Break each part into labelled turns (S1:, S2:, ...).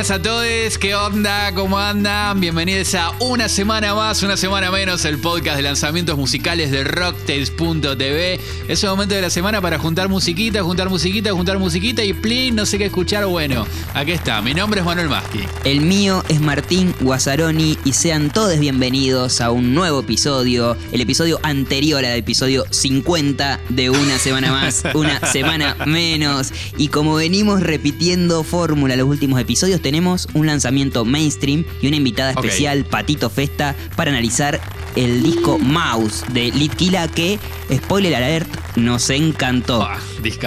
S1: buenas a todos, ¿qué onda? ¿Cómo andan? Bienvenidos a una semana más, una semana menos, el podcast de lanzamientos musicales de Rocktails.tv. Es el momento de la semana para juntar musiquita, juntar musiquita, juntar musiquita y plin, no sé qué escuchar. Bueno, aquí está, mi nombre es Manuel Maschi.
S2: El mío es Martín Guazzaroni y sean todos bienvenidos a un nuevo episodio, el episodio anterior al episodio 50 de una semana más, una semana menos. Y como venimos repitiendo fórmula los últimos episodios, tenemos un lanzamiento mainstream y una invitada especial, Patito Festa, para analizar el disco Mouse de Litkila que, spoiler alert, nos encantó.
S1: Ah.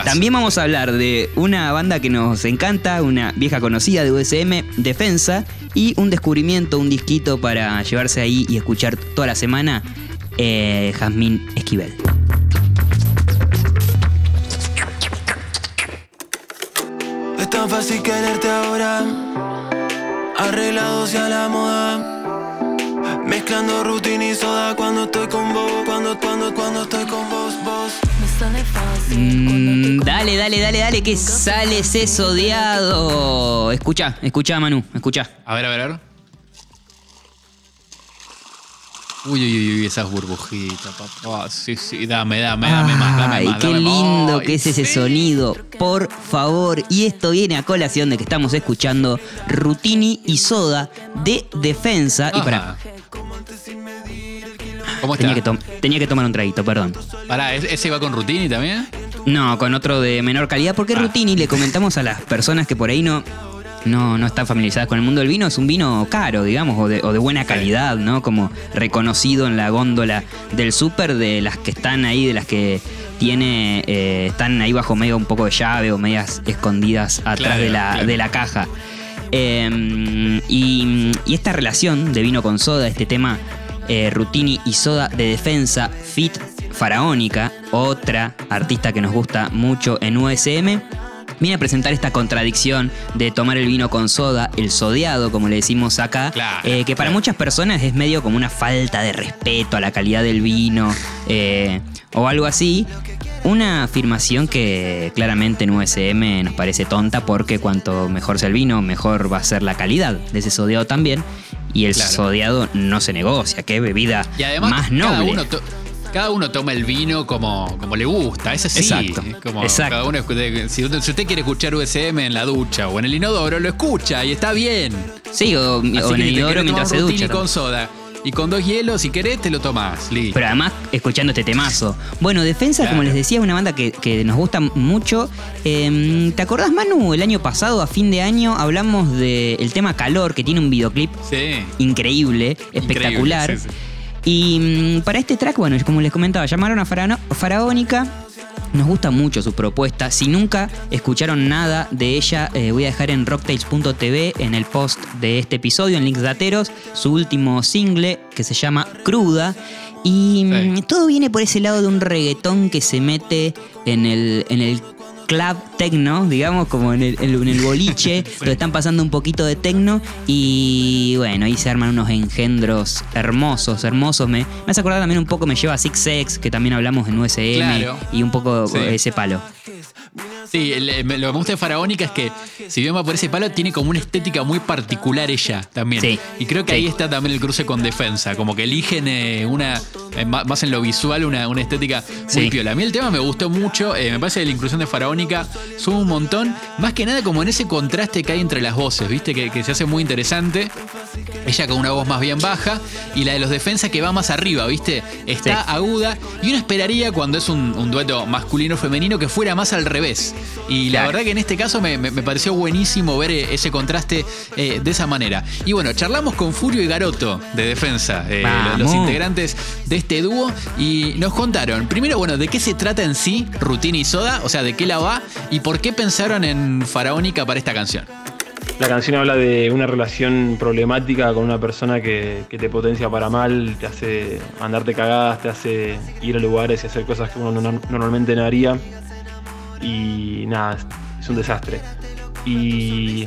S2: También vamos a hablar de una banda que nos encanta, una vieja conocida de USM, Defensa, y un descubrimiento, un disquito para llevarse ahí y escuchar toda la semana, eh, Jazmín Esquivel.
S3: Tan fácil quererte ahora, arreglados y a la moda. Mezclando rutina y soda cuando estoy con vos, cuando, cuando, cuando estoy con vos, vos.
S2: Mm, dale, dale, dale, dale, que sale ese odiado. Escucha, escucha, Manu, escucha.
S1: A ver, a ver, a ver. Uy, uy, uy, esas burbujitas, papá. Sí, sí, dame, dame, dame más, dame
S2: Ay,
S1: más.
S2: qué
S1: dame más.
S2: lindo
S1: Ay,
S2: que es ese
S1: sí.
S2: sonido. Por favor. Y esto viene a colación de que estamos escuchando Rutini y Soda de Defensa. Y para,
S1: ¿Cómo está?
S2: tenía que, tom- tenía que tomar un traguito, perdón.
S1: Pará, ¿ese va con Rutini también?
S2: No, con otro de menor calidad, porque
S1: Ah.
S2: Rutini le comentamos a las personas que por ahí no, no, no están familiarizadas con el mundo del vino, es un vino caro, digamos, o de, o de buena calidad, ¿no? Como reconocido en la góndola del súper, de las que están ahí, de las que tiene, eh, están ahí bajo medio un poco de llave o medias escondidas atrás
S1: Claro,
S2: de, la,
S1: claro.
S2: de la caja. Eh, y, y esta relación de vino con soda, este tema eh, Rutini y Soda de Defensa, Fit Faraónica, otra artista que nos gusta mucho en USM, viene a presentar esta contradicción de tomar el vino con soda, el sodeado, como le decimos acá,
S1: Claro,
S2: eh, que para
S1: claro.
S2: muchas personas es medio como una falta de respeto a la calidad del vino eh, o algo así. Una afirmación que claramente en USM nos parece tonta porque cuanto mejor sea el vino, mejor va a ser la calidad de ese sodeado también. Y el
S1: Claro.
S2: sodeado no se negocia, qué bebida
S1: Y además,
S2: más
S1: cada,
S2: noble.
S1: uno cada uno toma el vino como, como le gusta, es así.
S2: Exacto,
S1: como
S2: exacto.
S1: cada uno si, usted, si usted quiere escuchar USM en la ducha o en el inodoro, lo escucha y está bien.
S2: Sí, o, en el inodoro mientras se ducha.
S1: con soda y con dos hielos, si querés, te lo tomás. Listo.
S2: Pero además, escuchando este temazo. Bueno, Defensa, como les decía, es una banda que, que nos gusta mucho. Eh, ¿Te acordás, Manu? El año pasado, a fin de año, hablamos del tema Calor, que tiene un videoclip
S1: Sí.
S2: increíble, espectacular.
S1: sí, sí.
S2: Y mm, para este track, bueno, como les comentaba, llamaron a Faraónica. Nos gusta mucho su propuesta. Si nunca escucharon nada de ella, eh, voy a dejar en rocktails.tv en el post de este episodio, en links dateros, su último single que se llama Cruda. Y mm,
S1: Sí.
S2: todo viene por ese lado de un reggaetón que se mete en el, en el club techno, digamos, como en el, en boliche, donde están pasando un poquito de techno y bueno, ahí se arman unos engendros hermosos, hermosos. Me, me hace acordar también un poco, me lleva a Six Sex, que también hablamos en USM,
S1: Claro.
S2: y un poco
S1: Sí.
S2: ese palo.
S1: Sí, el- el- lo que me gusta de Faraónica es que, si bien va por ese palo, tiene como una estética muy particular ella también.
S2: Sí,
S1: Y creo que
S2: sí.
S1: ahí está también el cruce con defensa, como que eligen eh, una, eh, más en lo visual, una, una estética muy
S2: Sí.
S1: piola. A mí el tema me gustó mucho, eh, me parece que la inclusión de Faraónica suma un montón, más que nada como en ese contraste que hay entre las voces, ¿viste? Que, que se hace muy interesante. Ella con una voz más bien baja y la de los defensas que va más arriba, ¿viste? Está
S2: Sí.
S1: aguda y uno esperaría cuando es un, un dueto masculino-femenino que fuera más al revés. Y la verdad que en este caso me, me- me pareció buenísimo ver eh, ese contraste eh, de esa manera. Y bueno, charlamos con Furio y Garoto de Defensa, eh, los, los integrantes de este dúo, y nos contaron, primero, bueno, de qué se trata en sí Rutina y Soda, o sea, de qué la va y por qué pensaron en Faraónica para esta canción.
S4: La canción habla de una relación problemática con una persona que, te potencia para mal, te hace mandarte cagadas, te hace ir a lugares y hacer cosas que uno no- normalmente no haría. Y nada, es- es un desastre. Y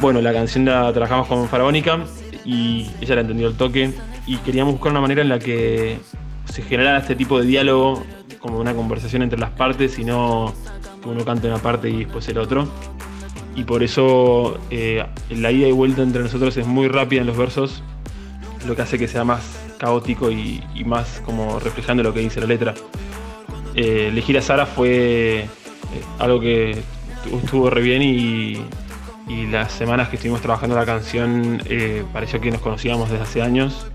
S4: bueno, la canción la trabajamos con Faraónica y ella la entendió el toque y queríamos buscar una manera en la que se generara este tipo de diálogo, como una conversación entre las partes y no que uno cante una parte y después el otro. Y por eso eh, la ida y vuelta entre nosotros es muy rápida en los versos, lo que hace que sea más caótico y, más como reflejando lo que dice la letra. Eh, elegir a Sara fue eh, algo que estuvo re bien y, las semanas que estuvimos trabajando la canción pareció que nos conocíamos desde hace años.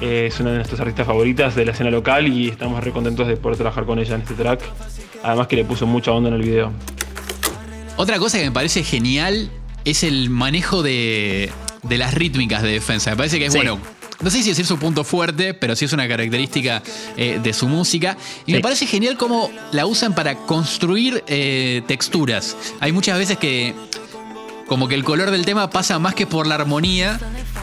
S4: es una de nuestras artistas favoritas de la escena local y estamos re contentos de poder trabajar con ella en este track. Además que le puso mucha onda en el video.
S1: Otra cosa que me parece genial es el manejo de, las rítmicas de defensa. Me parece que es bueno. No sé si decir su punto fuerte, pero sí es una característica eh, de su música. Y me parece genial cómo la usan para construir eh, texturas. Hay muchas veces que como que el color del tema pasa más que por la armonía,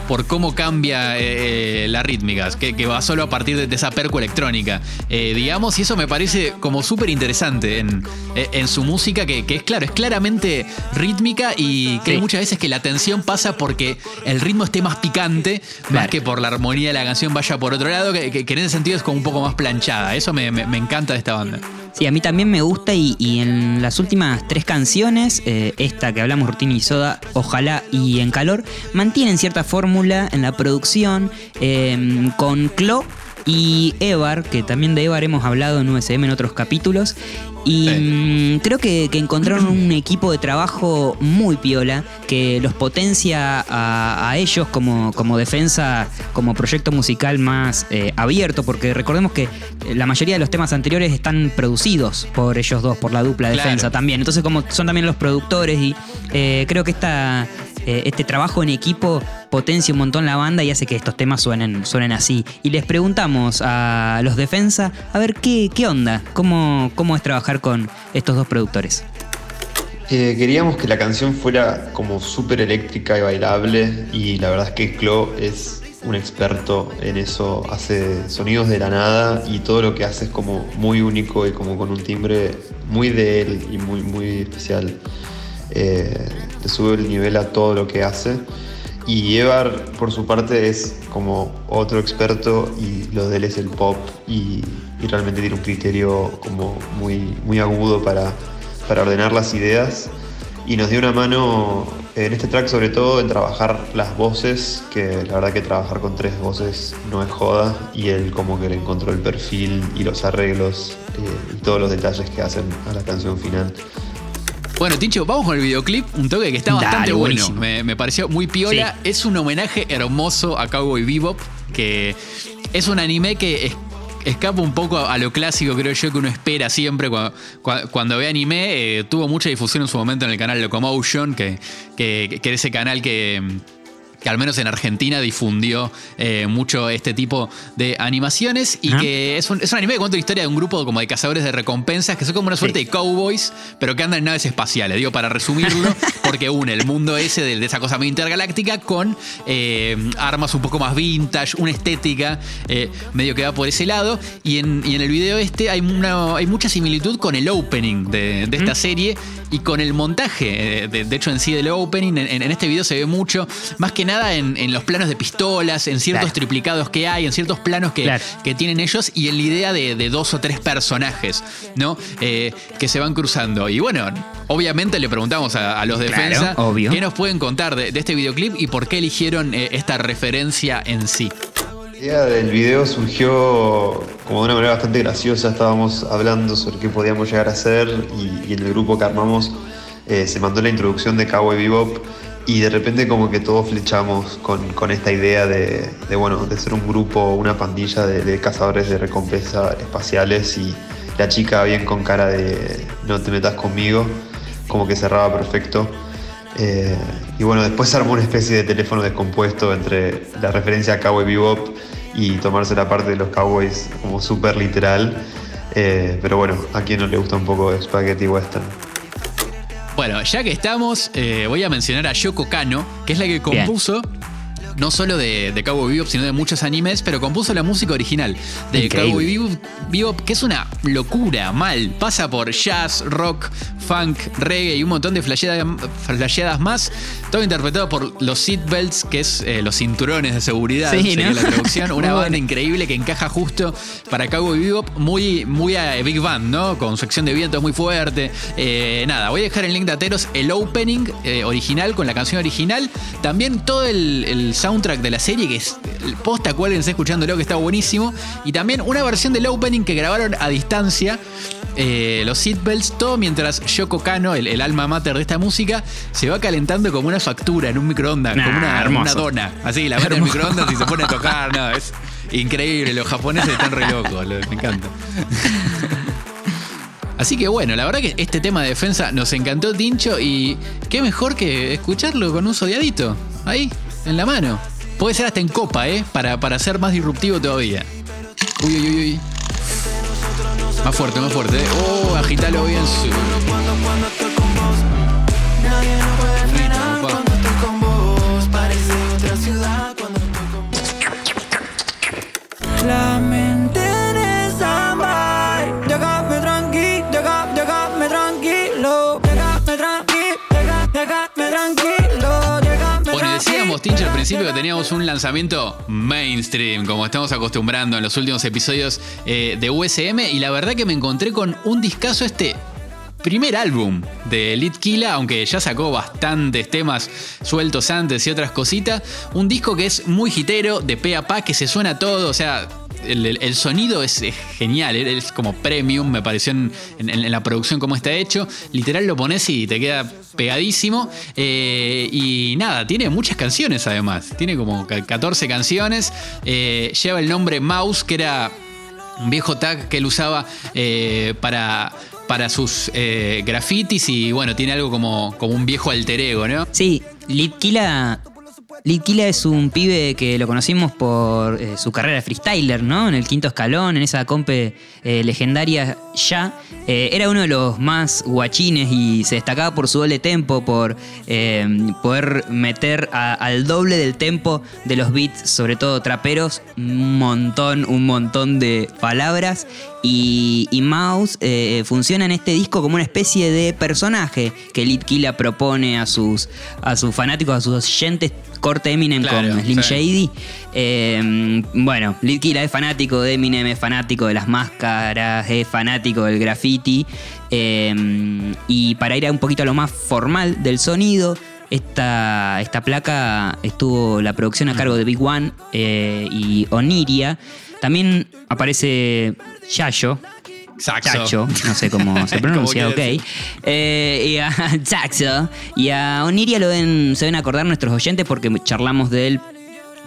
S1: por cómo cambia eh, la rítmica, que, va solo a partir de, esa perco electrónica. Eh, digamos, y eso me parece como súper interesante en, en, su música, que, es claro, es claramente rítmica y que muchas veces que la tensión pasa porque el ritmo esté más picante, más que por la armonía de la canción vaya por otro lado, que, en ese sentido es como un poco más planchada. Eso me, me encanta de esta banda.
S2: Sí, a mí también me gusta y, en las últimas tres canciones, eh, esta que hablamos, Rutina y Soda, Ojalá y En Calor, mantienen cierta fórmula en la producción eh, con Clo y Evar, que también de Evar hemos hablado en USM en otros capítulos, y mm, creo que, encontraron un equipo de trabajo muy piola que los potencia a, ellos como, como, defensa, como proyecto musical más eh, abierto, porque recordemos que la mayoría de los temas anteriores están producidos por ellos dos, por la dupla defensa también. Entonces, como son también los productores, y eh, creo que esta, eh, este trabajo en equipo potencia un montón la banda y hace que estos temas suenen, suenen así. Y les preguntamos a los defensa a ver qué, qué onda, cómo, cómo es trabajar con estos dos productores.
S5: Eh, queríamos que la canción fuera como súper eléctrica y bailable y la verdad es que Clo es un experto en eso, hace sonidos de la nada y todo lo que hace es como muy único y como con un timbre muy de él y muy, muy especial. Eh, le sube el nivel a todo lo que hace. Y Evar, por su parte, es como otro experto y lo de es el pop y, realmente tiene un criterio como muy, muy agudo para, para ordenar las ideas. Y nos dio una mano en este track sobre todo en trabajar las voces, que la verdad que trabajar con tres voces no es joda, y él como que le encontró el perfil y los arreglos eh, y todos los detalles que hacen a la canción final.
S1: Bueno, Tincho, vamos con el videoclip, un toque que está bastante bueno. Me, pareció muy piola. Es un homenaje hermoso a Cowboy Bebop, que es un anime que escapa un poco a lo clásico, creo yo, que uno espera siempre cuando, ve anime. Eh, tuvo mucha difusión en su momento en el canal Locomotion, que, que, que ese canal que que al menos en Argentina difundió eh, mucho este tipo de animaciones y que es un, anime que cuenta la historia de un grupo como de cazadores de recompensas que son como una suerte de cowboys, pero que andan en naves espaciales. Digo, para resumirlo, porque une el mundo ese de, esa cosa muy intergaláctica con eh, armas un poco más vintage, una estética eh, medio que va por ese lado. Y en, el video este hay, una, hay mucha similitud con el opening de, esta serie y con el montaje, de, hecho en sí del opening, en, en este video se ve mucho, más que nada en, los planos de pistolas, en ciertos triplicados que hay, en ciertos planos que, que tienen ellos y en la idea de, dos o tres personajes, ¿no? Eh, que se van cruzando. Y bueno, obviamente le preguntamos a, los defensa qué nos pueden contar de, este videoclip y por qué eligieron eh, esta referencia en sí.
S5: La idea del video surgió como de una manera bastante graciosa. Estábamos hablando sobre qué podíamos llegar a hacer y, en el grupo que armamos eh, se mandó la introducción de Cowboy Bebop y de repente como que todos flechamos con, esta idea de, bueno, de ser un grupo, una pandilla de, cazadores de recompensa espaciales y la chica bien con cara de no te metas conmigo, como que cerraba perfecto. Eh, y bueno, después se armó una especie de teléfono descompuesto entre la referencia a Cowboy Bebop y tomarse la parte de los Cowboys como súper literal. Eh, pero bueno, a quien no le gusta un poco de Spaghetti Western.
S1: Bueno, ya que estamos, eh, voy a mencionar a Yoko Kano, que es la que compuso. No solo de, de Cowboy Bebop, sino de muchos animes, pero compuso la música original de Cowboy Bebop, que es una locura, mal. Pasa por jazz, rock, funk, reggae y un montón de flasheadas, flasheadas más. Todo interpretado por los Seatbelts, que es eh, los cinturones de seguridad,
S2: Sí,
S1: sería
S2: ¿no?
S1: la traducción. Una banda
S2: bueno.
S1: increíble que encaja justo para Cowboy Bebop, muy, muy a Big Band, ¿no? Con sección de vientos muy fuerte. Eh, nada, voy a dejar en link de Ateros el opening eh, original con la canción original. También todo el, el soundtrack de la serie, que es el posta, acuérdense escuchándolo, que está buenísimo. Y también una versión del opening que grabaron a distancia. eh, los seatbelts, todo mientras Yoko Kano, el, el alma mater de esta música, se va calentando como una factura en un microondas,
S2: Nah,
S1: como una, una dona. Así, la mete en el microondas y se pone a tocar. No, es increíble. Los japoneses están re locos, lo- me encanta. Así que bueno, la verdad que este tema de defensa nos encantó, Tincho, y qué mejor que escucharlo con un sodiadito, ahí, en la mano. Puede ser hasta en copa, ¿eh? Para, para ser más disruptivo todavía. Uy, uy, uy, uy. Más fuerte, más fuerte. ¿eh? Oh, agitalo bien. Al principio que teníamos un lanzamiento mainstream, como estamos acostumbrando en los últimos episodios eh, de USM, y la verdad que me encontré con un discazo este primer álbum de Litkila, aunque ya sacó bastantes temas sueltos antes y otras cositas. Un disco que es muy hitero, de pe a pa, que se suena todo, o sea. El, sonido es, genial, es como premium, me pareció en, la producción como está hecho. Literal lo pones y te queda pegadísimo. Eh, y nada, tiene muchas canciones además. Tiene como ca- 14 canciones. Eh, lleva el nombre Mouse, que era un viejo tag que él usaba eh, para, para sus eh, grafitis y bueno, tiene algo como, como un viejo alter ego, ¿no?
S2: Sí, Litkila. Litkila es un pibe que lo conocimos por eh, su carrera freestyler, ¿no? En el quinto escalón, en esa compe eh, legendaria ya. Eh, era uno de los más guachines y se destacaba por su doble tempo, por poder meter al doble del tempo de los beats, sobre todo traperos, un montón, un montón de palabras. Y, y Mouse eh, funciona en este disco como una especie de personaje que Litkila propone a sus, a sus fanáticos, a sus oyentes, corte Eminem
S1: Claro,
S2: con Slim
S1: sí.
S2: Shady. Eh, bueno, Litkila es fanático de Eminem, es fanático de las máscaras, es fanático del graffiti. Eh, y para ir a un poquito a lo más formal del sonido, esta, esta placa estuvo la producción a cargo de Big One eh, y Oniria. También aparece Yayo,
S1: Saxo.
S2: Chacho, no sé cómo se pronuncia, ok. Eh, y a Saxo. Y a Oniria lo ven, se ven acordar nuestros oyentes porque charlamos de él.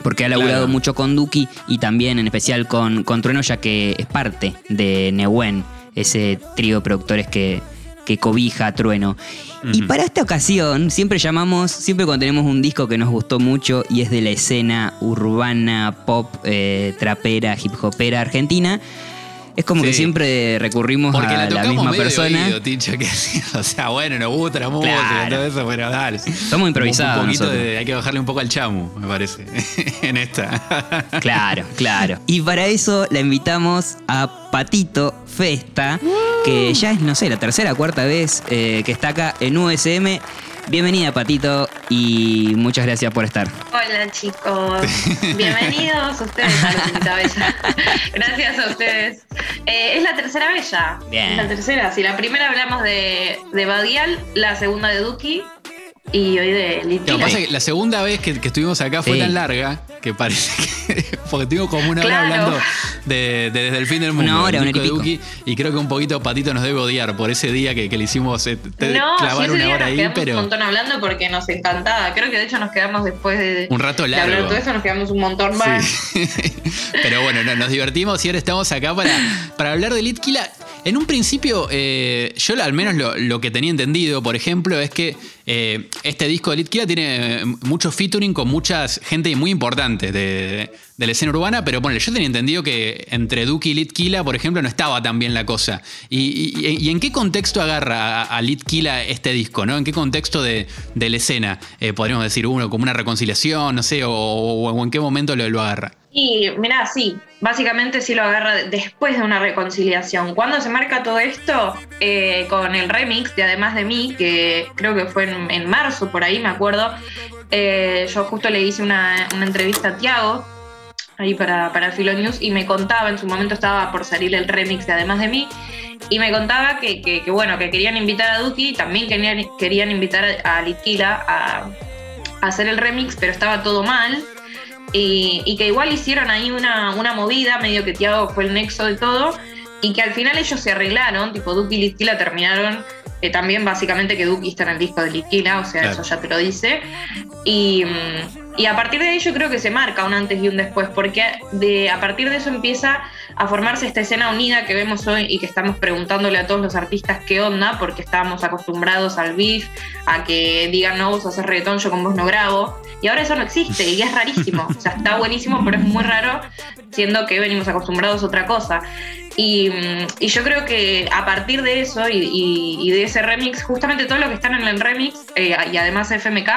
S2: Porque ha laburado
S1: Claro.
S2: mucho con Duki y también en especial con, con Trueno, ya que es parte de Neuen, ese trío de productores que, que cobija a Trueno. Y para esta ocasión, siempre llamamos, siempre cuando tenemos un disco que nos gustó mucho y es de la escena urbana, pop, eh, trapera, hip hopera argentina, es como
S1: Sí.
S2: que siempre recurrimos
S1: Porque
S2: a
S1: la
S2: la, misma
S1: medio
S2: persona.
S1: oído, Tincho, que, o sea, bueno, nos gusta la música y
S2: Claro.
S1: todo eso, pero dale.
S2: Somos improvisados
S1: Un poquito de- hay que bajarle un poco al chamu, me parece, en esta.
S2: Claro, claro. Y para eso la invitamos a Patito Festa, que ya es, no sé, la tercera o cuarta vez eh, que está acá en USM. Bienvenida, Patito, y muchas gracias por estar.
S6: Hola chicos, bienvenidos ustedes a Lucita Bella. Gracias a ustedes. Eh, es la tercera vez ya.
S2: Bien.
S6: Es la tercera. Si la primera hablamos de, de Badial, la segunda de Duki y hoy de
S1: Lo que
S6: Litila.
S1: pasa es que la segunda vez que, que estuvimos acá fue
S2: Sí.
S1: tan larga que parece que. Porque estuvimos como una hora
S6: Claro.
S1: hablando de, de Desde el fin del mundo.
S2: Una hora, una y
S1: de Duki, y creo que un poquito Patito nos debe odiar por ese día que, que le hicimos eh, te-
S6: No,
S1: clavar una hora
S6: nos
S1: ahí,
S6: quedamos un
S1: pero.
S6: montón hablando porque nos encantaba. Creo que de hecho nos quedamos después de,
S1: Un rato
S6: de hablar
S1: largo.
S6: de todo eso, nos quedamos un montón más.
S1: Sí. Pero bueno, no, nos divertimos y ahora estamos acá para, para hablar de Litkila. En un principio, eh, yo al menos lo, que tenía entendido, por ejemplo, es que eh, este disco de Litkila tiene eh, mucho featuring con mucha gente muy importante de, de la escena urbana, pero bueno, yo tenía entendido que entre Duki y Litkila, por ejemplo, no estaba tan bien la cosa. ¿Y, y- en qué contexto agarra a, a Litkila este disco? ¿no? ¿En qué contexto de, de la escena? Eh, podríamos decir, uno como una reconciliación, no sé, o, en qué momento lo, lo agarra.
S6: Y mira, sí, básicamente sí lo agarra después de una reconciliación. Cuando se marca todo esto? Eh, con el remix de Además de mí, que creo que fue en, en marzo, por ahí me acuerdo. Eh, yo justo le hice una, una entrevista a Tiago, ahí para, para Filo News, y me contaba, en su momento estaba por salir el remix de Además de mí, y me contaba que, que- que, bueno, que querían invitar a Duki, también querían, querían invitar a Litquila a, a hacer el remix, pero estaba todo mal. Y, y que igual hicieron ahí una, una movida, medio que Tiago fue el nexo de todo, y que al final ellos se arreglaron, tipo Duki y Litquila terminaron, eh, también básicamente que Duki está en el disco de Litquila, o sea,
S1: Claro.
S6: eso ya te lo dice. Y, mm, y a partir de ahí yo creo que se marca un antes y un después, porque de, a partir de eso empieza a formarse esta escena unida que vemos hoy y que estamos preguntándole a todos los artistas qué onda, porque estábamos acostumbrados al beef, a que digan no, vos haces reggaetón, yo con vos no grabo. Y ahora eso no existe y es rarísimo. O sea, está buenísimo, pero es muy raro, siendo que venimos acostumbrados a otra cosa. Y, mm, y yo creo que a partir de eso y, de ese remix, justamente todos los que están en el remix, eh, y además FMK,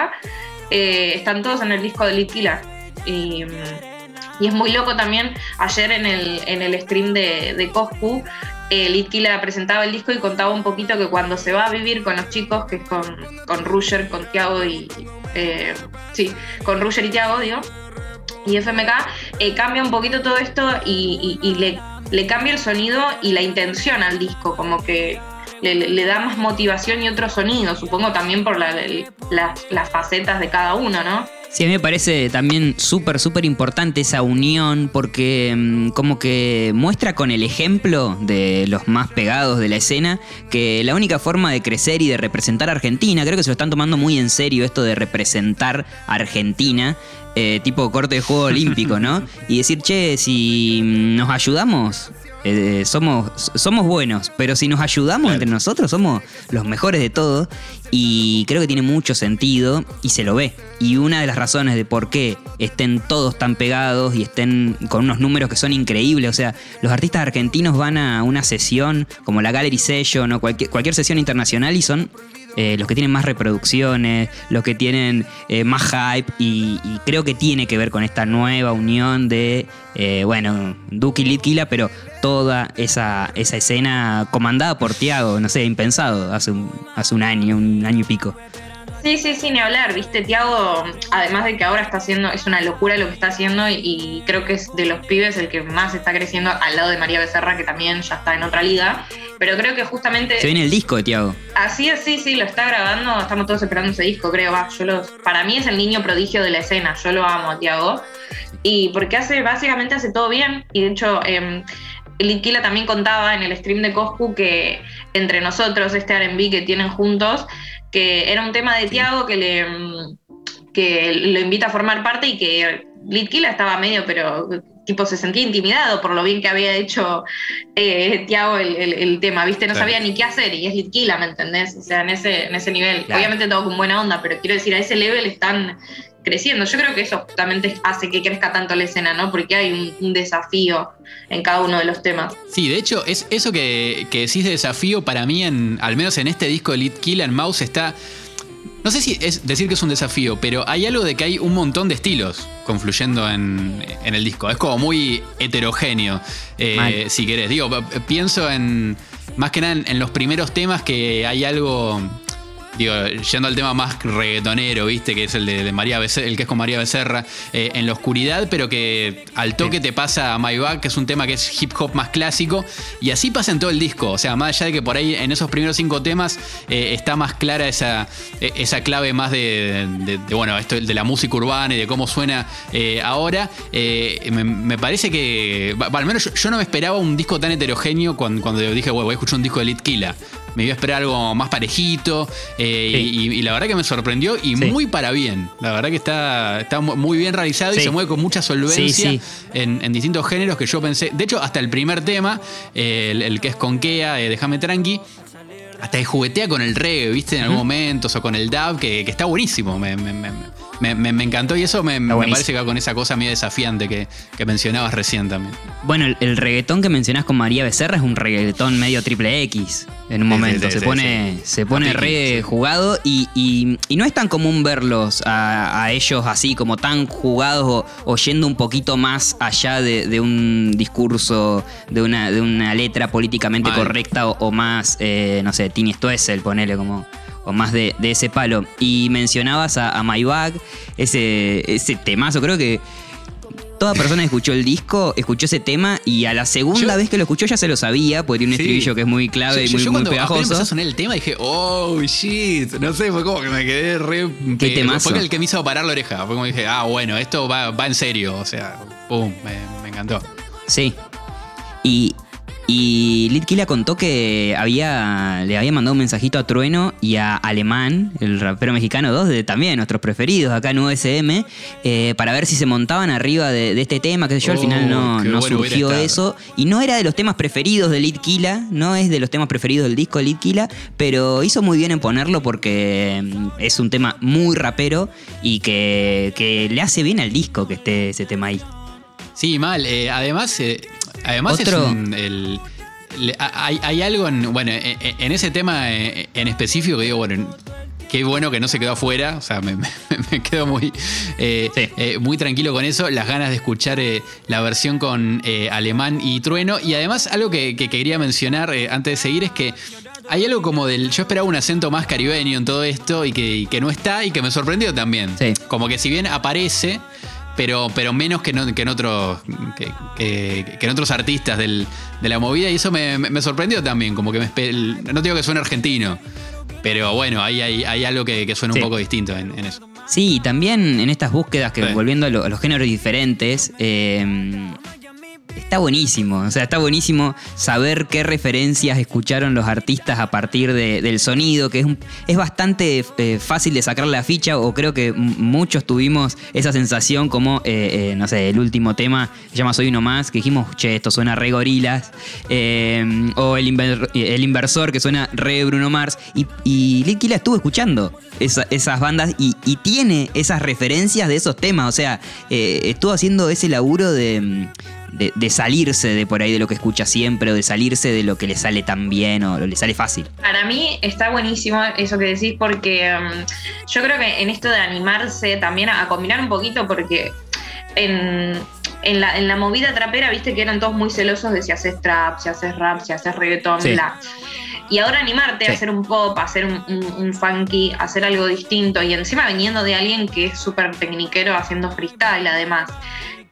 S6: eh, están todos en el disco de Litquila. Y, es muy loco también, ayer en el, en el stream de, de Coscu, eh, Litquila presentaba el disco y contaba un poquito que cuando se va a vivir con los chicos, que es con, con con Tiago y... eh, sí, con Ruger y Tiago, digo, y FMK, eh, cambia un poquito todo esto y, y- y le, le cambia el sonido y la intención al disco, como que le, le- da más motivación y otro sonido, supongo también por la- las facetas de cada uno, ¿no?
S2: Sí, a mí me parece también súper, súper importante esa unión porque mm, como que muestra con el ejemplo de los más pegados de la escena que la única forma de crecer y de representar a Argentina, creo que se lo están tomando muy en serio esto de representar a Argentina, eh, tipo corte de juego olímpico, ¿no? Y decir, che, si mm, nos ayudamos, eh, somos, somos buenos, pero si nos ayudamos entre nosotros somos los mejores de todo y creo que tiene mucho sentido y se lo ve. Y una de las razones de por qué estén todos tan pegados y estén con unos números que son increíbles, o sea, los artistas argentinos van a una sesión como la Gallery Session o cualquier, cualquier sesión internacional y son eh, los que tienen más reproducciones, los que tienen eh, más hype y, creo que tiene que ver con esta nueva unión de, eh, bueno, Duki Litkila, pero toda esa, esa escena comandada por Tiago, no sé, impensado hace un, hace un año, un año y pico.
S6: Sí, sí, sí, ni hablar, viste, Tiago, además de que ahora está haciendo, es una locura lo que está haciendo y, y creo que es de los pibes el que más está creciendo al lado de María Becerra, que también ya está en otra liga, pero creo que justamente...
S2: Se viene el disco de Tiago.
S6: Así es, sí, sí, lo está grabando, estamos todos esperando ese disco, creo, va, yo los, para mí es el niño prodigio de la escena, yo lo amo, Tiago, y porque hace, básicamente hace todo bien, y de hecho, eh, Litquila también contaba en el stream de Coscu que entre nosotros, este R&B que tienen juntos, que era un tema de Tiago que le que lo invita a formar parte y que Litquila estaba medio, pero tipo se sentía intimidado por lo bien que había hecho eh, Tiago el, el- el tema, ¿viste? No
S1: Claro.
S6: sabía ni qué hacer y es Litquila, ¿me entendés? O sea, en ese, en ese nivel.
S2: Claro.
S6: Obviamente todo con buena onda, pero quiero decir, a ese level están creciendo. Yo creo que eso justamente hace que crezca tanto la escena, ¿no? Porque hay un, un desafío en cada uno de los temas.
S1: Sí, de hecho, es eso que, que decís de desafío, para mí, en, al menos en este disco de Lead Kill en Mouse, está. No sé si es decir que es un desafío, pero hay algo de que hay un montón de estilos confluyendo en, en el disco. Es como muy heterogéneo, eh, si querés. Digo, pienso en. Más que nada en, en los primeros temas que hay algo. Digo, yendo al tema más reggaetonero, ¿viste? Que es el de, de María Becerra, el que es con María Becerra, eh, en la oscuridad, pero que al toque te pasa a My Back, que es un tema que es hip hop más clásico, y así pasa en todo el disco. O sea, más allá de que por ahí en esos primeros cinco temas eh, está más clara esa, eh, esa clave más de, de- de, bueno, esto de la música urbana y de cómo suena eh, ahora, me, me parece que, al menos yo, yo no me esperaba un disco tan heterogéneo cuando, cuando dije, bueno, voy a escuchar un disco de Lit Killa. Me iba a esperar algo más parejito eh,
S2: Sí.
S1: y, y la verdad que me sorprendió y
S2: Sí.
S1: muy para bien. La verdad que está, está mu- muy bien realizado y se mueve con mucha solvencia. En, en distintos géneros que yo pensé. De hecho, hasta el primer tema, eh, el, el que es con Kea, eh, Déjame Tranqui, hasta juguetea con el reggae, ¿viste? En algún momento, o con el dub, que, que está buenísimo. Me, me- me- me, me- me encantó y eso me, me parece que va con esa cosa medio desafiante que, que mencionabas recién también.
S2: Bueno, el, el reggaetón que mencionás con María Becerra es un reggaetón medio triple X en un momento.
S1: sí, sí,
S2: se, pone, se pone re jugado y, y- y no es tan común verlos a, a ellos así como tan jugados o, o yendo un poquito más allá de, de un discurso, de una, de una letra políticamente
S1: Mal.
S2: correcta o, o más, eh, no sé, Tini Stoessel, ponele como... O más de, de ese palo. Y mencionabas a, a Maybach, ese, ese temazo. Creo que Toda persona escuchó el disco, escuchó ese tema y a la segunda
S1: Yo-
S2: vez que lo escuchó ya se lo sabía, porque tiene un
S1: Sí.
S2: estribillo que es muy clave
S1: Yo,
S2: y muy,
S1: yo
S2: muy
S1: apenas empezó a
S2: pegajoso.
S1: sonar el tema dije, oh shit, no sé, fue como que me quedé re.
S2: Qué
S1: pe-
S2: temazo.
S1: Fue el que me hizo parar la oreja. Fue como dije, ah, bueno, esto va, va en serio. O sea, pum, me, me encantó.
S2: Sí. Y, y Litkila contó que había, le había mandado un mensajito a Trueno y a Alemán, el rapero mexicano, dos de también nuestros preferidos acá en USM, eh, para ver si se montaban arriba de, de este tema, que sé yo, al
S1: Oh,
S2: final no,
S1: qué
S2: no
S1: bueno hubiera
S2: surgió eso. Y no era de los temas preferidos de Litkila, no es de los temas preferidos del disco de Litkila, pero hizo muy bien en ponerlo porque mm, es un tema muy rapero y que, que le hace bien al disco que esté ese tema ahí.
S1: Sí, mal. eh, además, eh, además
S2: Otro-
S1: es un- el- le- a- hay, hay algo en, bueno, en, en ese tema eh, en específico que digo, bueno, qué bueno que no se quedó afuera. O sea, me, me- me quedo muy, eh,
S2: Sí.
S1: eh, muy tranquilo con eso. Las ganas de escuchar eh, la versión con eh, Alemán y Trueno. Y además, algo que, que quería mencionar antes de seguir es que. Hay algo como del. Yo esperaba un acento más caribeño en todo esto y que, y que no está y que me sorprendió también.
S2: Sí.
S1: Como que si bien aparece, pero, pero menos que, no- que en otros que, que- que en otros artistas del- de la movida y eso me, sorprendió también como que me no digo que suene argentino pero bueno ahí hay, hay algo que, que suena
S2: Sí.
S1: un poco distinto en, en eso
S2: Sí, también en estas búsquedas que
S1: Sí.
S2: volviendo a, lo- a los géneros diferentes, eh, está buenísimo. O sea, está buenísimo saber qué referencias escucharon los artistas a partir de- del sonido, que es, es bastante eh, fácil de sacar la ficha, o creo que muchos tuvimos esa sensación como, eh, eh, no sé, el último tema se llama Soy Uno Más, que dijimos, che, esto suena re gorilas, o el, el inversor que suena re Bruno Mars, y, y estuvo escuchando esa- esas bandas y, tiene esas referencias de esos temas, o sea, estuvo haciendo ese laburo de, de- de salirse de por ahí de lo que escucha siempre, o de salirse de lo que le sale tan bien o le sale fácil.
S6: Para mí está buenísimo eso que decís porque um, yo creo que en esto de animarse también a, a combinar un poquito porque en, en la, en la movida trapera viste que eran todos muy celosos de si haces trap, si haces rap, si haces reggaetón,
S2: Sí.
S6: bla. Y ahora animarte
S2: Sí.
S6: a hacer un pop, a hacer un, un- un funky, a hacer algo distinto y encima viniendo de alguien que es súper tecniquero haciendo freestyle además.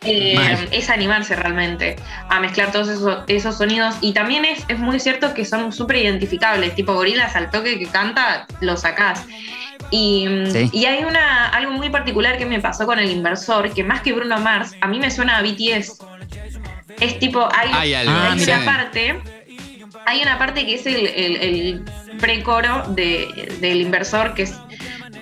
S6: Eh, es animarse realmente a mezclar todos esos, esos sonidos y también es, es muy cierto que son súper identificables, tipo gorilas al toque que canta, lo sacás. Y,
S2: Sí.
S6: y hay una, algo muy particular que me pasó con el inversor, que más que Bruno Mars, a mí me suena a BTS. Es tipo, hay,
S1: hay algo
S2: Ah,
S6: hay
S1: sí.
S6: una parte, hay una parte que es el, el, el precoro de, del inversor que es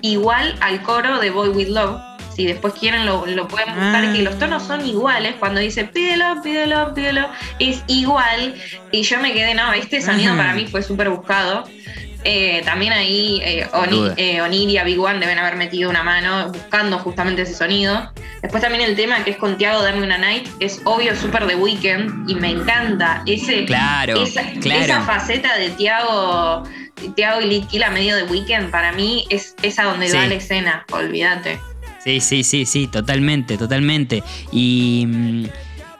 S6: igual al coro de Boy With Love. Si después quieren lo, lo pueden buscar,
S2: Ah.
S6: que los tonos son iguales. Cuando dice pídelo, pídelo, pídelo, es igual. Y yo me quedé, no, este sonido
S2: Ajá.
S6: para mí fue súper buscado. Eh, también ahí eh, Oni- eh, Onir y a Big One deben haber metido una mano buscando justamente ese sonido. Después también el tema que es con Tiago Dame una Night es obvio súper de Weekend y me encanta ese,
S2: Claro,
S6: esa,
S2: claro.
S6: esa faceta de Tiago Tiago y Litquila medio de Weekend para mí es esa donde
S2: Sí.
S6: va la escena, olvídate.
S2: Sí, sí, sí, sí, totalmente, totalmente. Y, mm,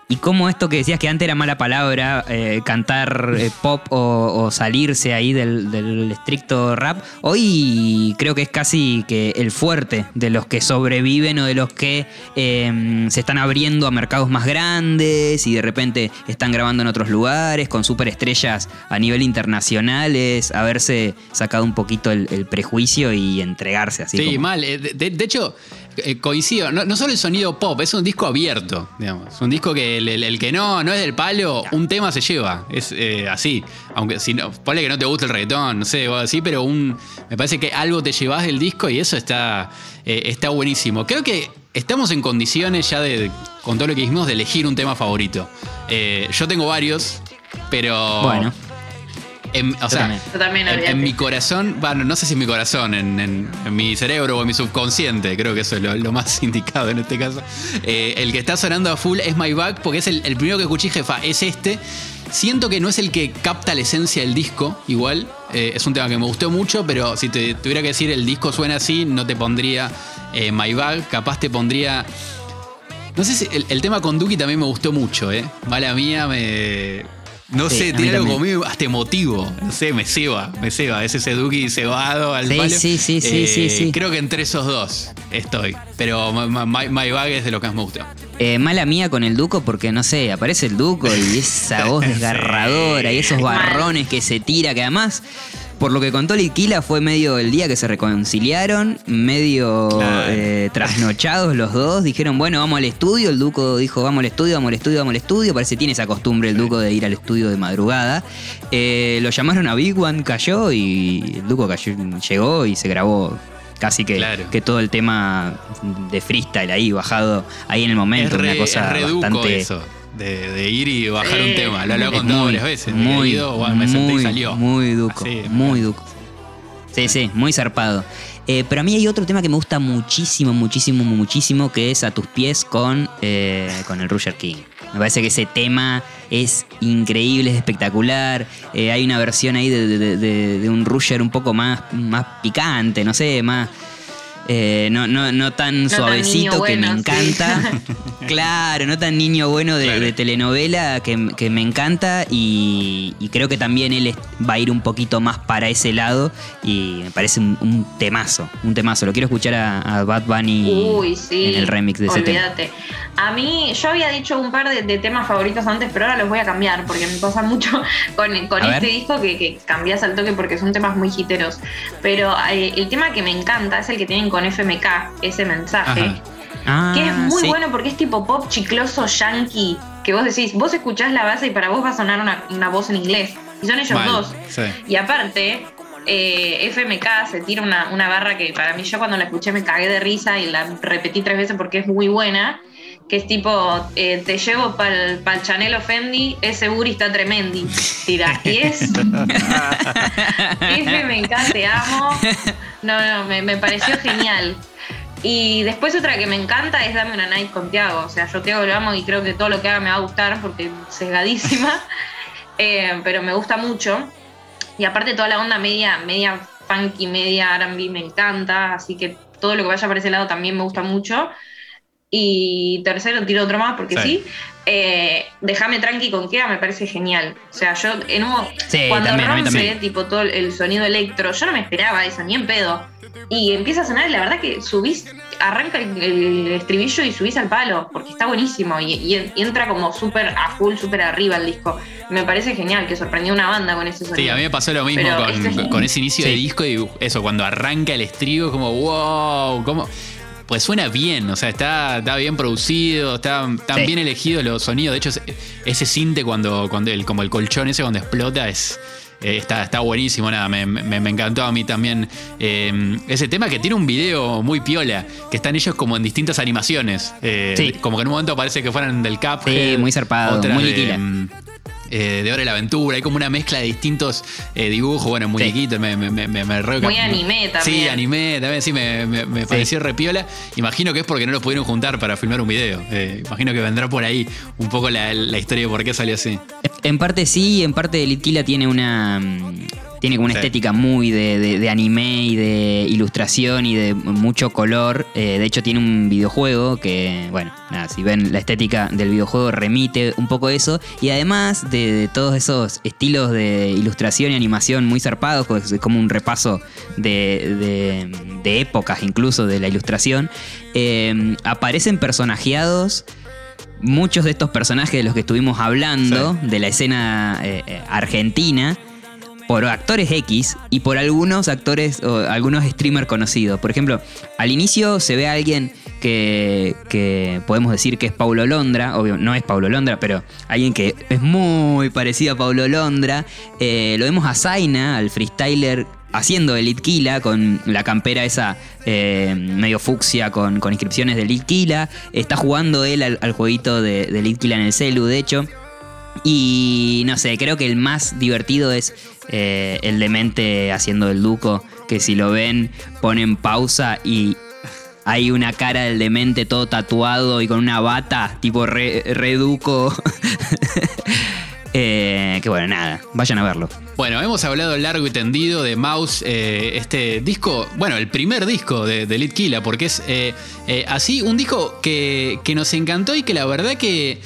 S2: y como esto que decías que antes era mala palabra, eh, cantar eh, pop o, o salirse ahí del, del estricto rap, hoy creo que es casi que el fuerte de los que sobreviven o de los que eh, se están abriendo a mercados más grandes y de repente están grabando en otros lugares con superestrellas a nivel internacional, es haberse sacado un poquito el, el prejuicio y entregarse así.
S1: Sí,
S2: como-
S1: mal. De hecho, eh, coincido. No, no solo el sonido pop, es un disco abierto, digamos. Es un disco que el, el- el que no, no es del palo, un tema se lleva. Es eh, así. Aunque si no, ponle que no te gusta el reggaetón, no sé, o así, pero un. Me parece que algo te llevas del disco y eso está, eh, está buenísimo. Creo que estamos en condiciones ya de, con todo lo que dijimos, de elegir un tema favorito. Yo tengo varios, pero.
S2: Bueno.
S1: En, o sea,
S2: también.
S6: Yo también,
S1: en, mi corazón, bueno, no sé si en mi corazón, en, en- en mi cerebro o en mi subconsciente, creo que eso es lo, lo más indicado en este caso. Eh, el que está sonando a full es My Back, porque es el, el primero que escuché, jefa, es este. Siento que no es el que capta la esencia del disco, igual. Eh, es un tema que me gustó mucho, pero si te tuviera que decir el disco suena así, no te pondría eh, My Bag, capaz te pondría. No sé si el, el tema con Duki también me gustó mucho, ¿eh? Mala mía, me. No
S2: Sí,
S1: sé, tiene algo conmigo hasta emotivo. No sé, me ceba, me ceba. Es ese Duki cebado al
S2: Sí,
S1: palo.
S2: sí, sí, sí, sí, sí.
S1: Creo que entre esos dos estoy. Pero My, My- My Bag es de lo que más me gustó.
S2: Eh, mala mía con el Duco porque no sé, aparece el Duco y esa voz desgarradora y esos barrones que se tira, que además, por lo que contó Litquila, fue medio el día que se reconciliaron, medio
S1: Claro.
S2: eh, trasnochados los dos, dijeron, bueno, vamos al estudio, el Duco dijo, vamos al estudio, vamos al estudio, vamos al estudio, parece que tiene esa costumbre el Duco de ir al estudio de madrugada. Eh, lo llamaron a Big One, cayó y el Duco cayó, llegó y se grabó casi que,
S1: Claro.
S2: que todo el tema de freestyle ahí bajado ahí en el momento,
S1: es re,
S2: una cosa
S1: es
S2: bastante
S1: eso. De, de ir y bajar
S6: Sí.
S1: un tema. Lo, lo he contado varias veces.
S2: muy,
S1: ido, bueno, me senté y
S2: muy,
S1: salió.
S2: muy duco,
S1: Así,
S2: muy duco. Sí, sí, muy zarpado. Eh, pero a mí hay otro tema que me gusta muchísimo, muchísimo, muchísimo, que es A tus pies con, eh, con el Roger King. Me parece que ese tema es increíble, es espectacular. Eh, hay una versión ahí de, de- de- de un Roger un poco más, más picante, no sé, más... eh, no, no, no tan
S6: No tan
S2: suavecito que me
S6: sí.
S2: encanta. claro, no tan niño bueno de,
S1: Claro.
S2: de telenovela que, que me encanta y, y creo que también él va a ir un poquito más para ese lado y me parece un, un temazo, un temazo. Lo quiero escuchar a, a Bad Bunny
S6: Uy, sí.
S2: en el remix de ese tema.
S6: Olvídate. A mí, yo había dicho un par de, de temas favoritos antes, pero ahora los voy a cambiar porque me pasa mucho con, con este
S2: ver.
S6: disco que, que cambias al toque porque son temas muy hiteros. Pero eh, el tema que me encanta es el que tienen con FMK, ese mensaje.
S2: Ah,
S6: Que es muy
S2: sí.
S6: bueno porque es tipo pop chicloso yankee. Que vos decís, vos escuchás la base y para vos va a sonar una, una voz en inglés. Y son ellos dos.
S1: sí.
S6: Y aparte, eh, FMK se tira una, una barra que para mí yo cuando la escuché me cagué de risa y la repetí tres veces porque es muy buena. Que es tipo, eh, te llevo pa'l, pa'l Chanel Fendi, ese booty está tremendi. Tira. Y es. FMK, te amo. No, no, me, me pareció genial. Y después otra que me encanta es Dame una Night con Tiago. O sea, yo Tiago lo amo y creo que todo lo que haga me va a gustar porque es sesgadísima. Eh, pero me gusta mucho. Y aparte toda la onda media, media funky, media RB me encanta. Así que todo lo que vaya por ese lado también me gusta mucho. Y tercero, tiro otro más porque
S1: Sí.
S6: sí. Eh, Déjame tranqui con Kea me parece genial. O sea, yo en un,
S2: Sí,
S6: cuando
S2: también, a mí
S6: rompe,
S2: también.
S6: tipo todo el sonido electro, yo no me esperaba eso, ni en pedo. Y empieza a sonar y la verdad que subís, arranca el, el estribillo y subís al palo, porque está buenísimo. Y, y- y entra como súper a full, súper arriba el disco. Me parece genial, que sorprendió una banda con ese sonido.
S1: Sí, a mí me pasó lo mismo con,
S6: este es-
S1: con ese inicio de
S2: Sí.
S1: disco y eso, cuando arranca el estribo, como, wow, ¿cómo? Pues suena bien, o sea, está, está bien producido, están tan
S2: Sí.
S1: bien elegidos los sonidos. De hecho, ese- cinte cuando, cuando el, como el colchón ese cuando explota es. eh, está, está buenísimo, nada, me, me- me encantó a mí también eh, ese tema que tiene un video muy piola, que están ellos como en distintas animaciones. eh,
S2: Sí.
S1: Como que en un momento parece que fueran del Cap.
S2: Sí, muy zarpado, muy
S1: de, eh, de Hora de la Aventura. Hay como una mezcla de distintos eh, dibujos, bueno, muñequitos, me, me, me, me re-
S6: Muy anime también.
S1: Sí, anime también, sí, me, me- me pareció repiola. Imagino que es porque no los pudieron juntar para filmar un video. Eh, imagino que vendrá por ahí un poco la, la historia de por qué salió así.
S2: En parte sí, en parte Litquila tiene una. Tiene como una
S1: Sí.
S2: estética muy de, de- de anime y de ilustración y de mucho color. Eh, de hecho, tiene un videojuego que, bueno, nada, si ven la estética del videojuego, remite un poco eso. Y además de, de todos esos estilos de ilustración y animación muy zarpados, pues, es como un repaso de, de- de épocas incluso de la ilustración, eh, aparecen personajeados muchos de estos personajes de los que estuvimos hablando, de la escena eh, eh, argentina, por actores X y por algunos actores o algunos streamers conocidos. Por ejemplo, al inicio se ve a alguien que, que podemos decir que es Paulo Londra, obvio, no es Paulo Londra, pero alguien que es muy parecido a Paulo Londra. Eh, lo vemos a Zaina, al freestyler haciendo el Litquila con la campera esa eh, medio fucsia con, con inscripciones de Litquila. Está jugando él al, jueguito de, de Litquila en el celu, de hecho. Y no sé, creo que el más divertido es eh, el demente haciendo el duco, que si lo ven ponen pausa y hay una cara del demente todo tatuado y con una bata tipo re, reduco. eh, que bueno, nada, vayan a verlo.
S1: Bueno, hemos hablado largo y tendido de Mouse, eh, este disco, bueno, el primer disco de, de Killa, porque es así un disco que, que nos encantó y que la verdad que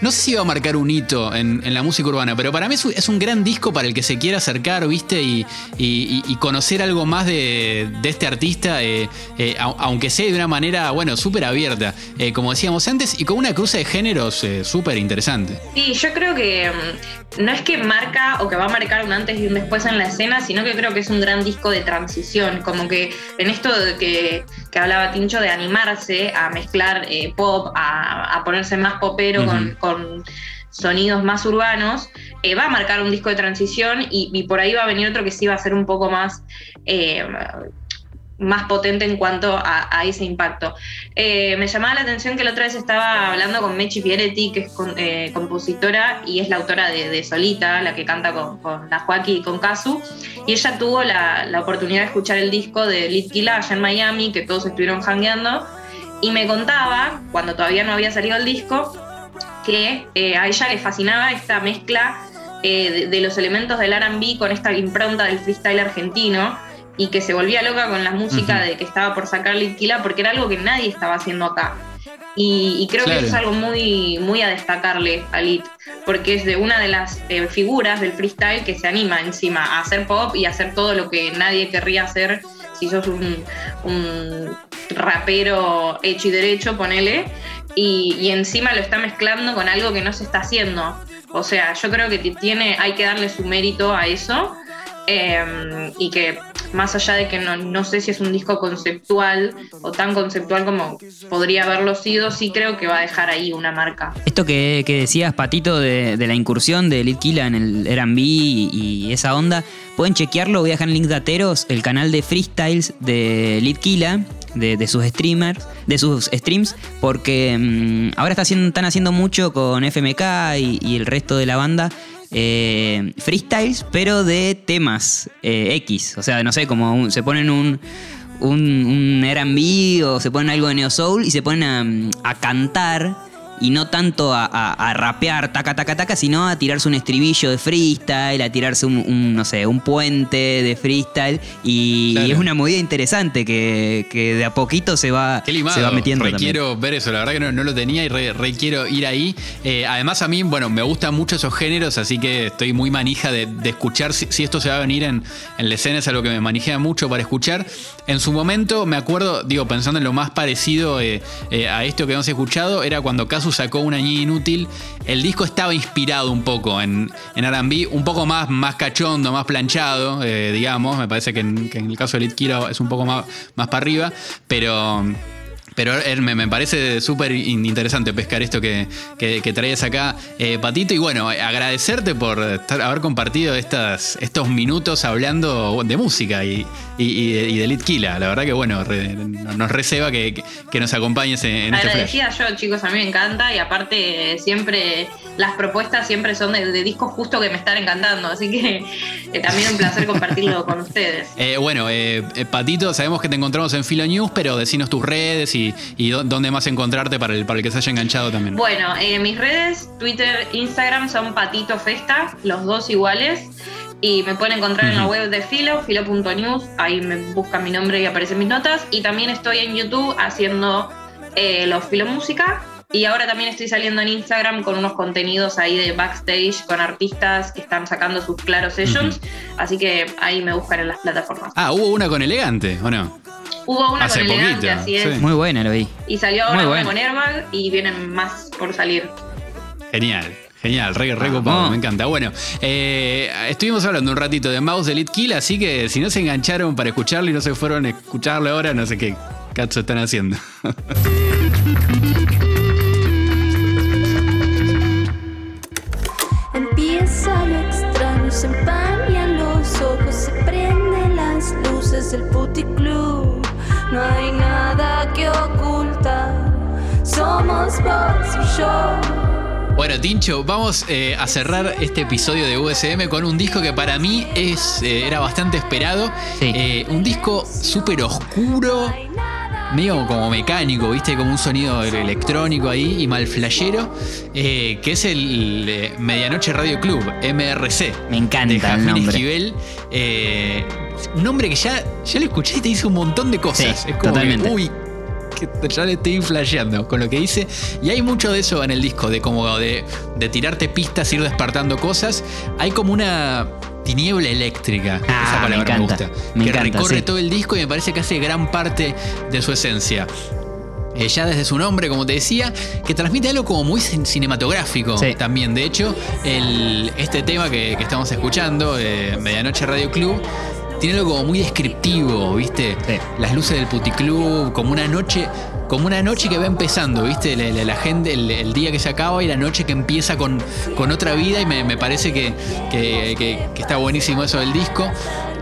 S1: no sé si va a marcar un hito en, la música urbana, pero para mí es un, gran disco para el que se quiera acercar, ¿viste? Y, conocer algo más de, este artista, eh, eh, aunque sea de una manera, bueno, súper abierta, eh, como decíamos antes, y con una cruza de géneros súper interesante.
S6: Sí, yo creo que mm, no es que marca o que va a marcar un antes y un después en la escena, sino que creo que es un gran disco de transición, como que en esto de que, hablaba Tincho de animarse a mezclar pop, a, ponerse más popero con con sonidos más urbanos, eh, va a marcar un disco de transición y, por ahí va a venir otro que sí va a ser un poco más, eh, más potente en cuanto a, ese impacto. Eh, me llamaba la atención que la otra vez estaba hablando con Mechi Pieretti, que es compositora y es la autora de, Solita, la que canta con, la Joaquín y con Kazu, y ella tuvo la, oportunidad de escuchar el disco de Killa allá en Miami, que todos estuvieron hangueando, y me contaba, cuando todavía no había salido el disco, que eh, a ella le fascinaba esta mezcla eh, de, los elementos del RB con esta impronta del freestyle argentino y que se volvía loca con la música de que estaba por sacar Litquila porque era algo que nadie estaba haciendo acá. Y, creo que eso es algo muy, muy a destacarle a Lit, porque es de una de las eh, figuras del freestyle que se anima encima a hacer pop y a hacer todo lo que nadie querría hacer si sos un, un rapero hecho y derecho, ponele y, encima lo está mezclando con algo que no se está haciendo. O sea, yo creo que tiene, hay que darle su mérito a eso. Em, y que más allá de que no, sé si es un disco conceptual o tan conceptual como podría haberlo sido, sí creo que va a dejar ahí una marca.
S2: Esto que, decías, Patito, de, la incursión de Killa en el R&B y, esa onda, pueden chequearlo, voy a dejar en link de Ateros, el canal de freestyles de Killa de, sus streamers, de sus streams, porque mm, ahora están haciendo mucho con FMK y, el resto de la banda. Eh, freestyles, pero de temas eh, X. O sea, no sé, como se ponen un, un, un RB o se ponen algo de Neo Soul y se ponen a, a cantar y no tanto a, rapear taca taca taca, sino a tirarse un estribillo de freestyle, a tirarse un, no sé, un puente de freestyle y, es una movida interesante que, de a poquito se va, se va metiendo.
S1: Re quiero ver eso, la verdad que no, lo tenía y re, quiero ir ahí. Eh, además a mí, bueno, me gustan mucho esos géneros, así que estoy muy manija de, escuchar si, esto se va a venir en, en la escena, es algo que me manijea mucho para escuchar. En su momento, me acuerdo, digo, pensando en lo más parecido eh, eh, a esto que hemos escuchado, era cuando Casu sacó una niña inútil. El disco estaba inspirado un poco en, en RB, un poco más, más cachondo, más planchado, eh, digamos. Me parece que en, el caso de Kira es un poco más, más para arriba, pero. Pero me, parece súper interesante pescar esto que, traes acá, eh, Patito. Y bueno, agradecerte por haber compartido estas, estos minutos hablando de música y, y, de, Litkila. La verdad que bueno, nos receba que, nos acompañes en, este
S6: Agradecida yo, chicos, a mí me encanta. Y aparte, siempre las propuestas siempre son de, discos justo que me están encantando. Así que eh, también un placer compartirlo con ustedes.
S1: Eh, bueno, Patito, sabemos que te encontramos en Filo News, pero decinos tus redes y y, dónde más encontrarte para el, para el que se haya enganchado también.
S6: Bueno, eh, mis redes, Twitter, Instagram son Patito Festa, los dos iguales. Y me pueden encontrar en la web de Filo, filo.news, ahí me buscan mi nombre y aparecen mis notas. Y también estoy en YouTube haciendo eh, los Filo Música. Y ahora también estoy saliendo en Instagram con unos contenidos ahí de backstage con artistas que están sacando sus claros sessions. Así que ahí me buscan en las plataformas.
S1: Ah, hubo una con Elegante, ¿o no?
S6: Hubo una con Elegante, así es.
S2: Muy buena lo vi.
S6: Y salió ahora una con Airbag y vienen más por salir.
S1: Genial. Genial, re, re me encanta. Bueno, eh, estuvimos hablando un ratito de Mouse Elite Kill, así que si no se engancharon para escucharlo y no se fueron a escucharlo ahora, no sé qué cazzo están haciendo. Bueno, Tincho, vamos eh, a cerrar este episodio de USM con un disco que para mí es, eh, era bastante esperado.
S2: Sí.
S1: Eh, un disco súper oscuro, medio como mecánico, ¿viste? Como un sonido electrónico ahí y mal flashero, eh, que es el eh, Medianoche Radio Club, MRC.
S2: Me encanta
S1: de
S2: el nombre.
S1: Esquivel. Eh, un nombre que ya, ya lo escuché y te dice un montón de cosas.
S2: Sí,
S1: es como
S2: totalmente.
S1: que, uy, que ya le estoy flasheando con lo que dice. Y hay mucho de eso en el disco, de como de, de tirarte pistas, ir despertando cosas. Hay como una tiniebla eléctrica.
S2: Ah,
S1: esa palabra
S2: me
S1: gusta.
S2: me
S1: que
S2: encanta,
S1: recorre
S2: sí.
S1: todo el disco y me parece que hace gran parte de su esencia. Eh, ya desde su nombre, como te decía, que transmite algo como muy cin- cinematográfico
S2: Sí.
S1: también. De hecho, el- este tema que, que estamos escuchando, eh, Medianoche Radio Club, tiene algo como muy descriptivo, ¿viste?
S2: Sí.
S1: Las luces del puticlub, como una noche, como una noche que va empezando, ¿viste? La, la- la gente, el, el día que se acaba y la noche que empieza con, con otra vida y me, me parece que, que- que- que está buenísimo eso del disco.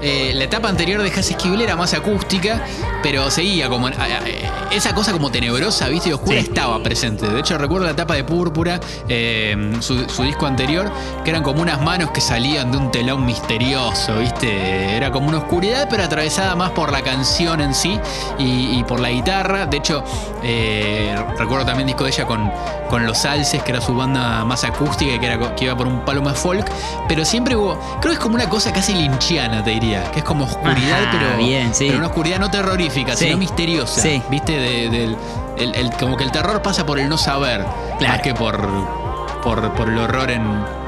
S1: Eh, la etapa anterior de Esquivel era más acústica, pero seguía como. a- a- esa cosa como tenebrosa, ¿viste? Y oscura
S2: Sí.
S1: estaba presente. De hecho, recuerdo la etapa de Púrpura, eh, su, su disco anterior, que eran como unas manos que salían de un telón misterioso, ¿viste? Era como una oscuridad, pero atravesada más por la canción en sí y, y por la guitarra. De hecho, eh, recuerdo también disco de ella con, con Los Alces, que era su banda más acústica, que, era, que iba por un palo más folk. Pero siempre hubo. Creo que es como una cosa casi linchiana, te diría. Que es como oscuridad,
S2: Ajá,
S1: pero.
S2: bien, sí.
S1: Pero una oscuridad no terrorífica,
S2: Sí.
S1: sino misteriosa.
S2: Sí.
S1: ¿Viste? De- del- el- el- como que el terror pasa por el no saber,
S2: Claro.
S1: más que por, por, por el horror en.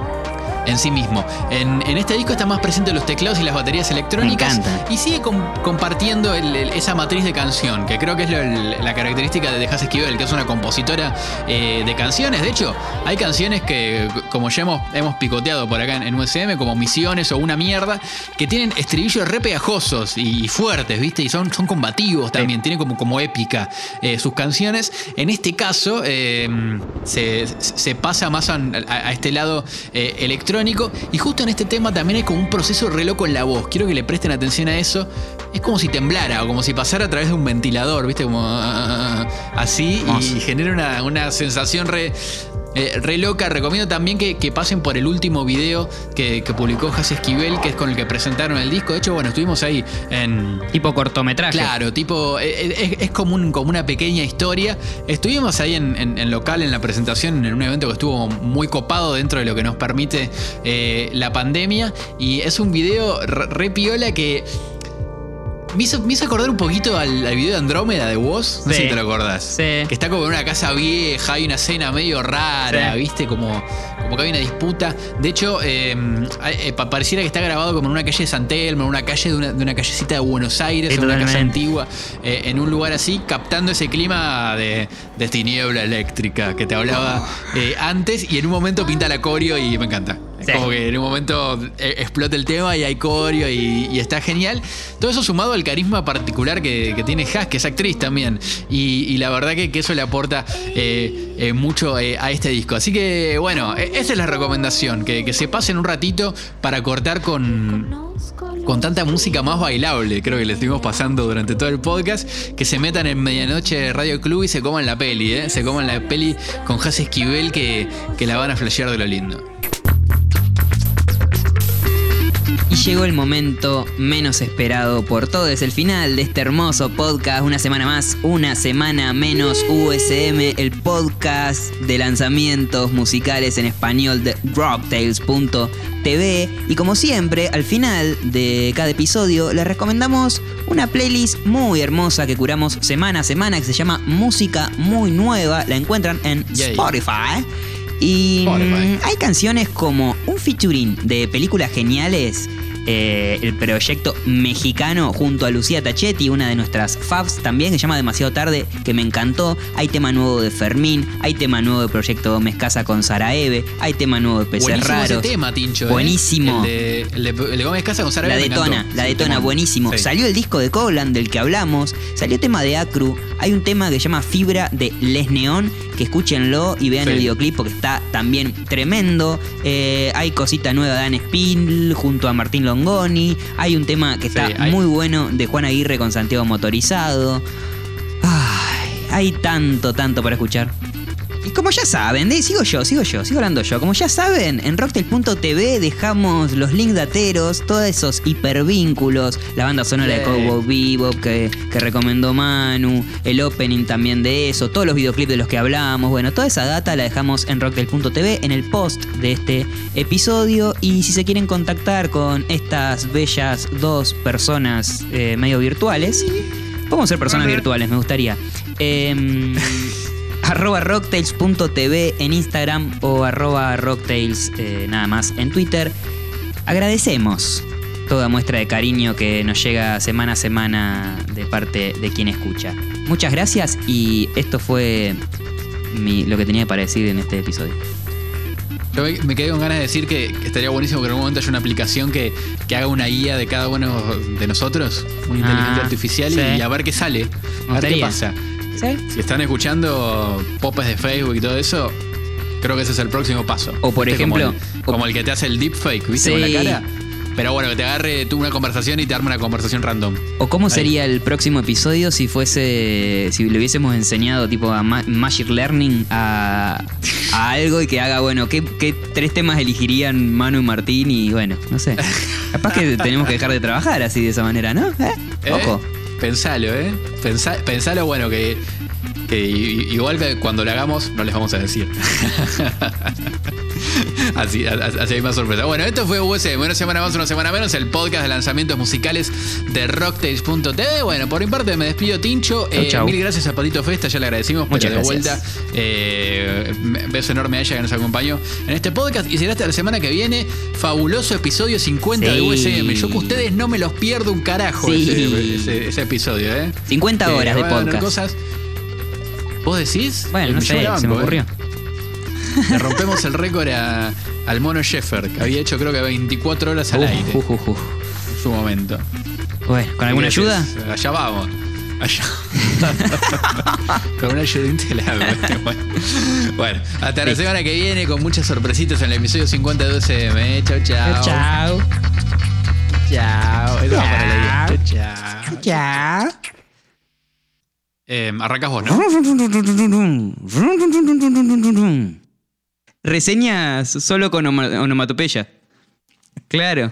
S1: En sí mismo. En, en este disco están más presentes los teclados y las baterías electrónicas.
S2: Me.
S1: Y sigue com- compartiendo el- el- esa matriz de canción, que creo que es lo- el- la característica de Dejas Esquivel, que es una compositora eh, de canciones. De hecho, hay canciones que, como ya hemos, hemos picoteado por acá en, en USM, como Misiones o Una Mierda, que tienen estribillos re pegajosos y, y fuertes, ¿viste? Y son, son combativos también, tienen como, como épica eh, sus canciones. En este caso, eh, se, se pasa más a, a- a este lado eh, electrónico. Y justo en este tema también hay como un proceso re loco en la voz. Quiero que le presten atención a eso. Es como si temblara o como si pasara a través de un ventilador, ¿viste? Como ah, así
S2: Hermoso.
S1: y genera una, una sensación re. Eh, re loca, recomiendo también que, que pasen por el último video que, que publicó Jazz Esquivel, que es con el que presentaron el disco. De hecho, bueno, estuvimos ahí en,
S2: Tipo cortometraje.
S1: Claro, tipo, eh, es, es como, un- como una pequeña historia. Estuvimos ahí en, en- en local en la presentación, en un evento que estuvo muy copado dentro de lo que nos permite eh, la pandemia. Y es un video re, re piola que me hizo, me hizo acordar un poquito al, al video de Andrómeda de Woz. No sé si te lo acordás.
S2: Sí.
S1: Que está como en una casa vieja, hay una escena medio rara,
S2: Sí.
S1: ¿viste? Como, como que hay una disputa. De hecho, eh, hay- eh, pa- pareciera que está grabado como en una calle de San Telmo, en una calle de una, de una callecita de Buenos Aires, en una casa antigua, eh, en un lugar así, captando ese clima de, de tiniebla eléctrica que te hablaba eh, antes, y en un momento pinta la coreo y me encanta.
S2: Sí.
S1: como que en un momento eh, explota el tema y hay coreo y, y está genial. Todo eso sumado al carisma particular que, que tiene Haas, que es actriz también. Y, y la verdad que, que eso le aporta eh, eh, mucho eh, a este disco. Así que bueno, eh, esa es la recomendación, que, que se pasen un ratito para cortar con, con tanta música más bailable, creo que le estuvimos pasando durante todo el podcast, que se metan en Medianoche Radio Club y se coman la peli, ¿eh? Se coman la peli con Jazz Esquivel que, que la van a flashear de lo lindo.
S2: Y llegó el momento menos esperado por todos, el final de este hermoso podcast. Una semana más, una semana menos USM, el podcast de lanzamientos musicales en español de rocktails.tv. Y como siempre, al final de cada episodio, les recomendamos una playlist muy hermosa que curamos semana a semana que se llama Música Muy Nueva. La encuentran en. Spotify. Y
S1: Spotify.
S2: mm, hay canciones como un featuring de películas geniales. Eh, el proyecto mexicano junto a Lucía Tachetti, una de nuestras faves también, que se llama Demasiado Tarde, que me encantó. Hay tema nuevo de Fermín, hay tema nuevo de Proyecto Gómez Casa con Sara Eve, hay tema nuevo de Peces
S1: Buenísimo
S2: Raros.
S1: ese tema, Tincho. ¿eh?
S2: Buenísimo.
S1: El de, el de- el de Gómez Casa con Sara
S2: La detona, la
S1: Sí,
S2: detona, buenísimo.
S1: Sí.
S2: Salió el disco de Coblan del que hablamos, salió tema de Acru, hay un tema que se llama Fibra de Les Neón, que escúchenlo y vean
S1: Sí.
S2: el videoclip porque está también tremendo. Eh, hay cosita nueva de Dan Spindl junto a Martín Longoni, hay un tema que está
S1: hay-
S2: muy bueno de Juan Aguirre con Santiago Motorizado. Ay, hay tanto, tanto para escuchar. Y como ya saben, de- sigo yo, sigo yo, sigo hablando yo. Como ya saben, en rocktail.tv dejamos los links dateros, todos esos hipervínculos, la banda sonora de. Cowboy Bebop que, que recomendó Manu, el opening también de eso, todos los videoclips de los que hablamos. Bueno, toda esa data la dejamos en rocktail.tv en el post de este episodio. Y si se quieren contactar con estas bellas dos personas eh, medio virtuales, podemos ser personas virtuales, me gustaría. Em, arroba rocktails.tv en Instagram o arroba rocktails eh, nada más en Twitter. Agradecemos toda muestra de cariño que nos llega semana a semana de parte de quien escucha. Muchas gracias y esto fue mi- lo que tenía para decir en este episodio.
S1: Yo me, me quedé con ganas de decir que, que estaría buenísimo que en algún momento haya una aplicación que, que haga una guía de cada uno de nosotros, una inteligencia
S2: Ah,
S1: artificial,
S2: sí.
S1: y a ver qué sale. A ver qué pasa.
S2: ¿Sí?
S1: Si están escuchando popes de Facebook y todo eso, creo que ese es el próximo paso.
S2: O por
S1: ¿Viste? Como
S2: ejemplo-
S1: Como el, que te hace el deepfake, ¿viste? Con la cara. Pero bueno, que te agarre tú una conversación y te arme una conversación random.
S2: ¿O cómo
S1: Ahí.
S2: sería el próximo episodio si fuese, si le hubiésemos enseñado tipo a ma- Magic Learning a, a algo y que haga, bueno, ¿qué, qué tres temas elegirían Manu y Martín? Y bueno, no sé. Capaz que tenemos que dejar de trabajar así de esa manera, ¿no? ¿Eh?
S1: ¿Eh? Pensalo, ¿eh? Pensalo, bueno, que, que igual que cuando lo hagamos, no les vamos a decir. así, así hay más sorpresa. Bueno, esto fue USM, una semana más, una semana menos, el podcast de lanzamientos musicales de Rocktails.tv. Bueno, por mi parte me despido, Tincho.
S2: Chau,
S1: Eh,
S2: chau.
S1: Mil gracias a Patito Festa, ya le agradecimos,
S2: Muchas
S1: pero de
S2: gracias.
S1: vuelta. eh, beso enorme a ella que nos acompañó en este podcast. Y será hasta la semana que viene, fabuloso episodio 50 de. USM. Yo que ustedes no me los pierdo un carajo
S2: Sí.
S1: ese, ese- ese episodio, ¿eh?
S2: 50
S1: Eh,
S2: horas de podcast.
S1: cosas. ¿Vos decís?
S2: Bueno, no sé, se me ocurrió.
S1: Le rompemos el récord a- al mono Sheffer, que había hecho creo que 24 horas al aire en su momento.
S2: Bueno, ¿con alguna ayuda?
S1: Allá vamos. Allá. con una ayudita de la bueno. bueno, hasta la semana que viene con muchas sorpresitas en el episodio 50 de UCM. chau.
S2: Chao.
S1: Chao. Eso va para la chau.
S2: Chao.
S1: Eh, arrancas vos, ¿no?
S2: Reseñas solo con oma- onomatopeya. Claro.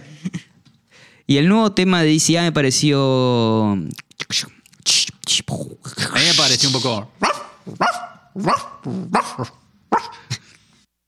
S2: Y el nuevo tema de DCA me pareció.
S1: A mí me pareció un poco.